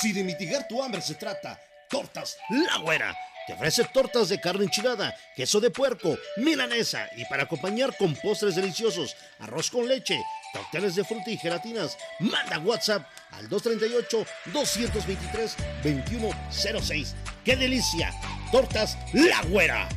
Si de mitigar tu hambre se trata, Tortas La Güera te ofrece tortas de carne enchilada, queso de puerco, milanesa y para acompañar con postres deliciosos, arroz con leche, cócteles de fruta y gelatinas. Manda WhatsApp al 238-223-2106. ¡Qué delicia! Tortas La Güera.